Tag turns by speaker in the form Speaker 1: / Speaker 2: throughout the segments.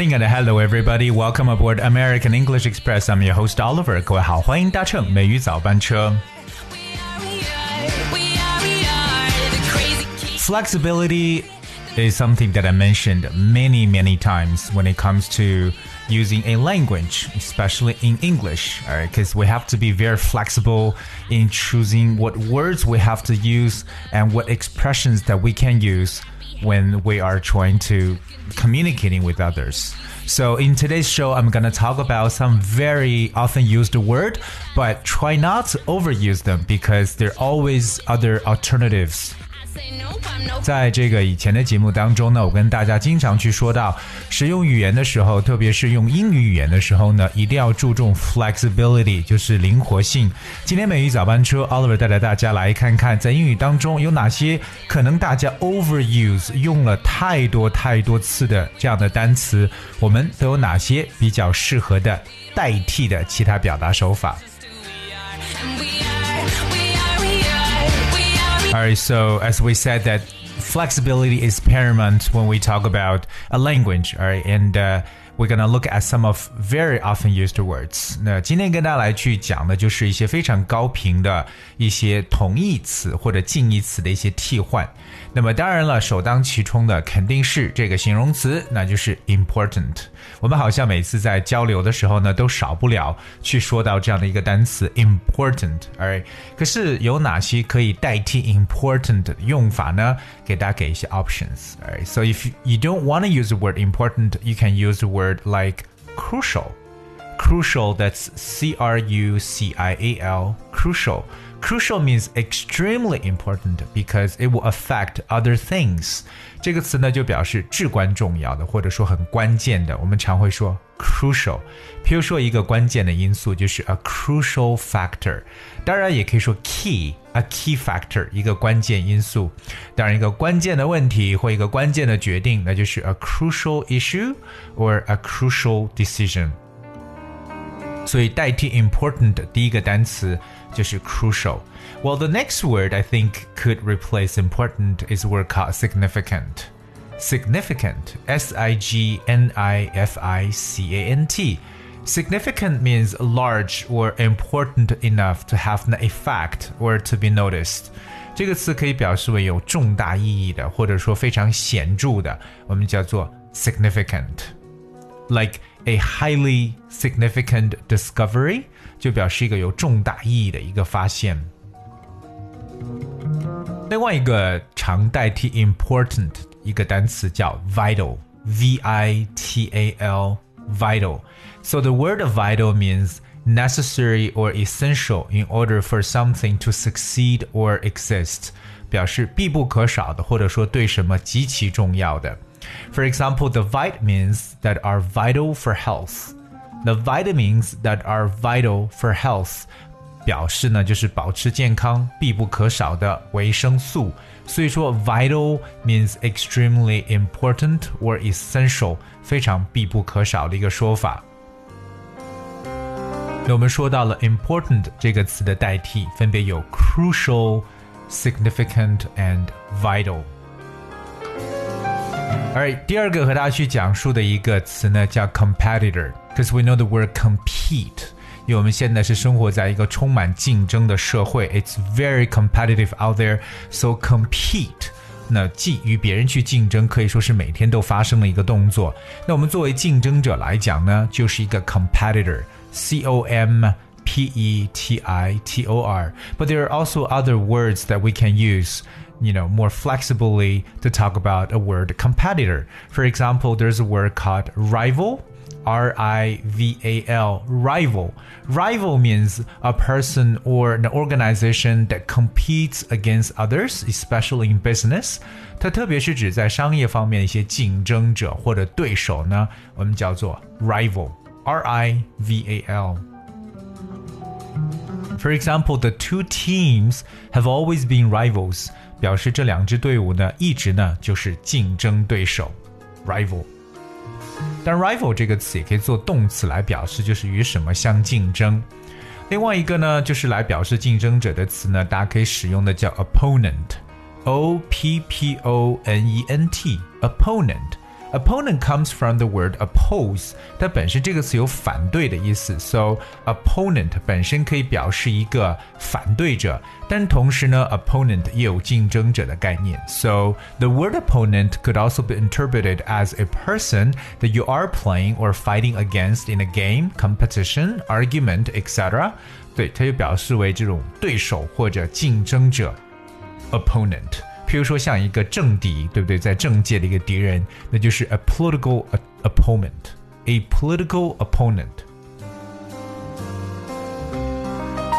Speaker 1: morning and hello everybody. Welcome aboard American English Express. I'm your host Oliver. 各位好，欢迎搭乘美语早班车。
Speaker 2: We are, we are, we are, we are the crazy king.
Speaker 1: Flexibility is something that I mentioned many, many times when it comes to using a language, especially in English, all right? Because we have to be very flexible in choosing what words we have to use and what expressions that we can use when we are trying to communicating with others. So in today's show, I'm gonna talk about some very often used word, but try not to overuse them because there are always other alternatives. 在这个以前的节目当中呢，我跟大家经常去说到，使用语言的时候，特别是用英语语言的时候呢，一定要注重 flexibility，就是灵活性。今天美语早班车，Oliver 带着大家来看看，在英语当中有哪些可能大家 overuse 用了太多太多次的这样的单词，我们都有哪些比较适合的代替的其他表达手法。All right, so as we said that flexibility is paramount when we talk about a language, all right, and uh, we're gonna look at some of very often used words. 那今天跟大家来去讲的就是一些非常高频的一些同义词或者近义词的一些替换。那么当然了，首当其冲的肯定是这个形容词，那就是 important。我们好像每次在交流的时候呢，都少不了去说到这样的一个单词 important，alright。可是有哪些可以代替 important 的用法呢？给大家给一些 options，alright。So if you don't want to use the word important, you can use the word like crucial. Crucial, that's C R U C I A L, crucial. Crucial means extremely important because it will affect other things. 这个词呢，就表示至关重要的，或者说很关键的。我们常会说 crucial。譬如说一个关键的因素就是 a crucial factor，当然也可以说 key，a key factor，一个关键因素。当然，一个关键的问题或一个关键的决定，那就是 a crucial issue or a crucial decision。 所以代替 important 的第一个单词就是 crucial。Well, the next word I think could replace important is a word called significant. Significant, S I G N I F I C A N T. Significant means large or important enough to have an effect or to be noticed. 这个词可以表示为有重大意义的，或者说非常显着的，我们叫做 significant。 like a highly significant discovery，就表示一个有重大意义的一个发现。另外一个常代替 important 一个单词叫 vital，v i t a l vital。So the word vital means necessary or essential in order for something to succeed or exist，表示必不可少的，或者说对什么极其重要的。 For example, the vitamins that are vital for health. The vitamins that are vital for health 表示呢就是保持健康必不可少的维生素。所以说 vital means extremely important or essential，非常必不可少的一个说法。那我们说到了 important 这个词的代替，分别有 crucial、significant and vital。 Alright，第二个和大家去讲述的一个词呢叫 competitor，because we know the word compete。因为我们现在是生活在一个充满竞争的社会，it's very competitive out there。So compete，那既与别人去竞争，可以说是每天都发生的一个动作。那我们作为竞争者来讲呢，就是一个 competitor，C O M。P E T I T O R. But there are also other words that we can use, you know, more flexibly to talk about a word competitor. For example, there's a word called rival. R I V A L, rival. Rival means a person or an organization that competes against others, especially in business. 它特别是指在商业方面的一些竞争者或者对手呢，我们叫做 rival. R I V A L. For example, the two teams have always been rivals. 表示这两支队伍呢，一直呢就是竞争对手，rival。但 rival 这个词也可以做动词来表示，就是与什么相竞争。 另外一个呢，就是来表示竞争者的词呢，大家可以使用的叫 opponent，o p p o n e n t，opponent。 Opponent comes from the word oppose，它本身这个词有反对的意思，so opponent 本身可以表示一个反对者，但同时呢，opponent 也有竞争者的概念，so the word opponent could also be interpreted as a person that you are playing or fighting against in a game, competition, argument, etc. 对，它就表示为这种对手或者竞争者，opponent。 譬如说像一个政敌，对不对？在政界的一个敌人，那就是 a political opponent，a political opponent。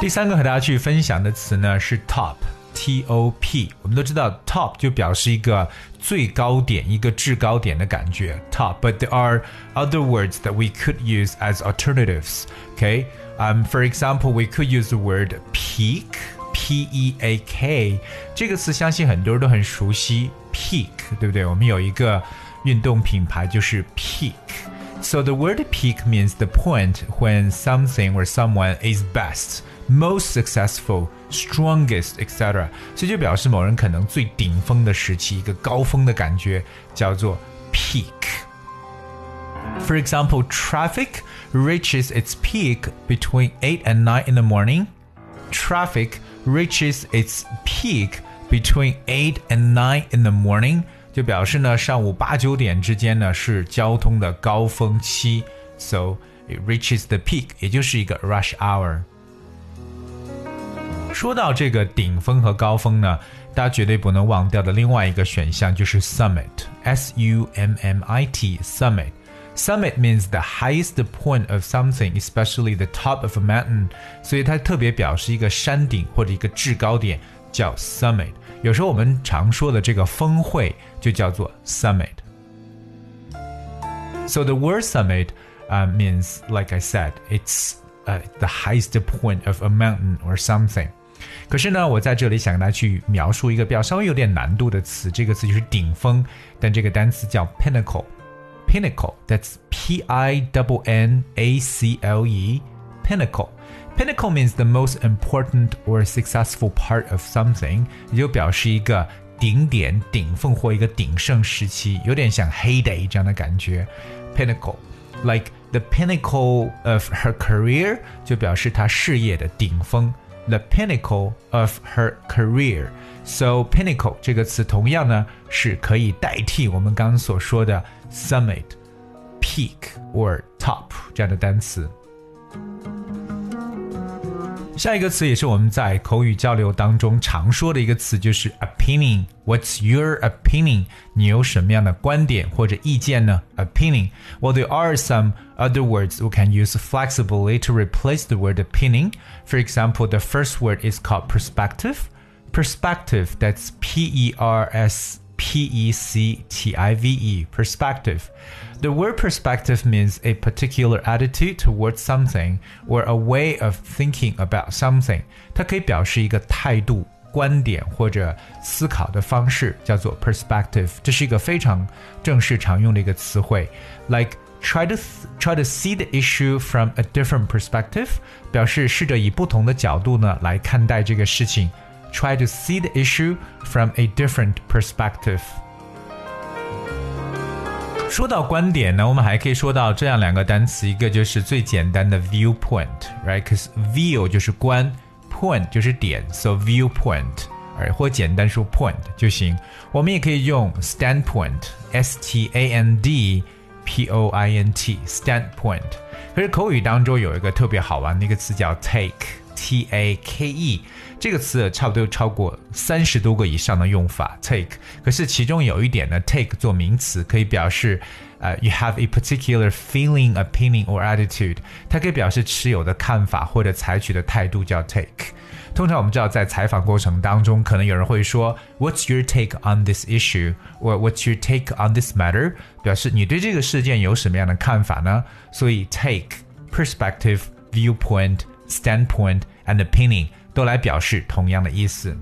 Speaker 1: 第三个和大家去分享的词呢是 top，t o p。我们都知道 top 就表示一个最高点、一个制高点的感觉，top。But there are other words that we could use as alternatives. Okay, um, for example, we could use the word peak. P E A K 这个词，相信很多人都很熟悉。Peak，对不对？我们有一个运动品牌就是 Peak。So the word peak means the point when something or someone is best, most successful, strongest, etc. 所以就表示某人可能最顶峰的时期，一个高峰的感觉，叫做 peak。For example, traffic reaches its peak between 8 and 9 in the morning. Traffic reaches its peak between eight and nine in the morning，就表示呢上午八九点之间呢是交通的高峰期，so it reaches the peak，也就是一个 rush hour。说到这个顶峰和高峰呢，大家绝对不能忘掉的另外一个选项就是 summit，s u m m i t，summit。 Summit means the highest point of something, especially the top of a mountain。所以它特别表示一个山顶或者一个制高点，叫 summit。有时候我们常说的这个峰会就叫做 summit。So the word summit uh, means, like I said, it's uh, the highest point of a mountain or something. 可是呢，我在这里想跟大家去描述一个比较稍微有点难度的词，这个词就是顶峰，但这个单词叫 pinnacle。 pinnacle. That's P I N N A C L E. Pinnacle. Pinnacle means the most important or successful part of something，也就表示一个顶点、顶峰或一个鼎盛时期，有点像 heyday 这样的感觉。Pinnacle, like the pinnacle of her career，就表示她事业的顶峰。 The pinnacle of her career. So pinnacle 这个词同样呢是可以代替我们刚刚所说的 summit、peak or top 这样的单词。 下一个词也是我们在口语交流当中常说的一个词，就是 opinion。What's your opinion？你有什么样的观点或者意见呢？Opinion。Well, there are some other words we can use flexibly to replace the word opinion. For example, the first word is called perspective. Perspective. That's P E R S P E C T I V E, perspective. The word perspective means a particular attitude towards something or a way of thinking about something. 它可以表示一个态度、观点或者思考的方式，叫做 perspective。这是一个非常正式常用的一个词汇，like try to try to see the issue from a different perspective，表示试着以不同的角度呢来看待这个事情。 try to see the issue from a different perspective. 说到观点呢，我们还可以说到这样两个单词，一个就是最简单的 viewpoint，right？Cause view 就是观，point 就是点，so viewpoint，而或简单说 point 就行。我们也可以用 standpoint，s t a n d p o i n t，standpoint。可是口语当中有一个特别好玩的一个词叫 take，t a k e。这个词差不多有超过三十多个以上的用法，take。可是其中有一点呢，take 做名词可以表示，呃，you have a particular feeling, opinion or attitude。它可以表示持有的看法或者采取的态度叫 take。通常我们知道，在采访过程当中，可能有人会说，What's your take on this issue? or What's your take on this matter? 表示你对这个事件有什么样的看法呢？所以 take, perspective, viewpoint, standpoint and opinion。都来表示同样的意思。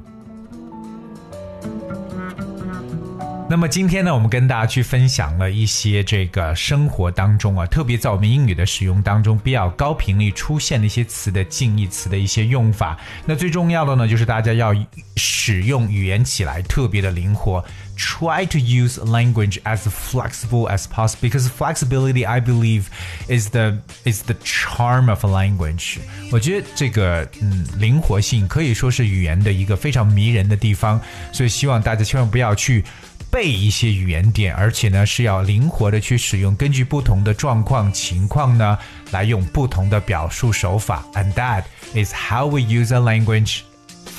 Speaker 1: 那么今天呢，我们跟大家去分享了一些这个生活当中啊，特别在我们英语的使用当中比较高频率出现的一些词的近义词的一些用法。那最重要的呢，就是大家要使用语言起来特别的灵活。Try to use language as flexible as possible because flexibility, I believe, is the is the charm of a language. 我觉得这个嗯灵活性可以说是语言的一个非常迷人的地方，所以希望大家千万不要去。背一些语言点，而且呢是要灵活的去使用，根据不同的状况情况呢，来用不同的表述手法。And that is how we use a language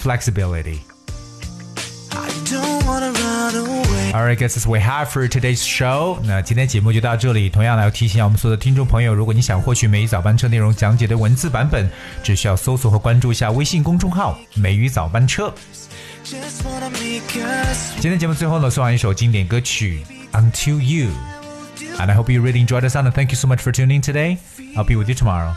Speaker 1: flexibility. Alright, guys, we have for today's show. 那今天节目就到这里。同样来要提醒我们所有的听众朋友，如果你想获取每日早班车内容讲解的文字版本，只需要搜索和关注一下微信公众号“美语早班车”。今天节目最后呢，送上一首经典歌曲《Until You》，and I hope you really enjoyed the sound. And thank you so much for tuning today. I'll be with you tomorrow.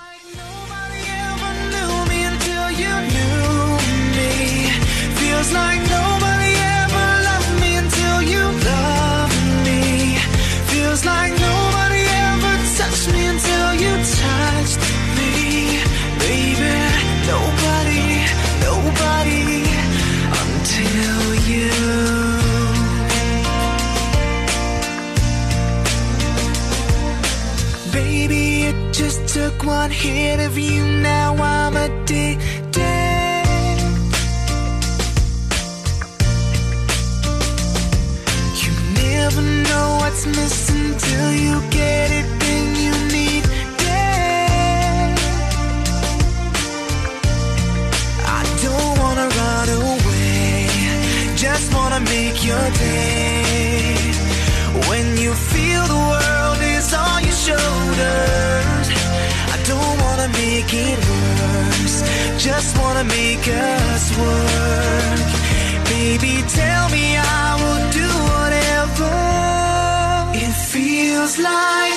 Speaker 3: Took one hit of you, now I'm addicted. You never know what's missing till you get it, then you need it. I don't wanna run away, just wanna make your day. When you feel the world just wanna make us work. Baby, tell me I will do whatever. It feels like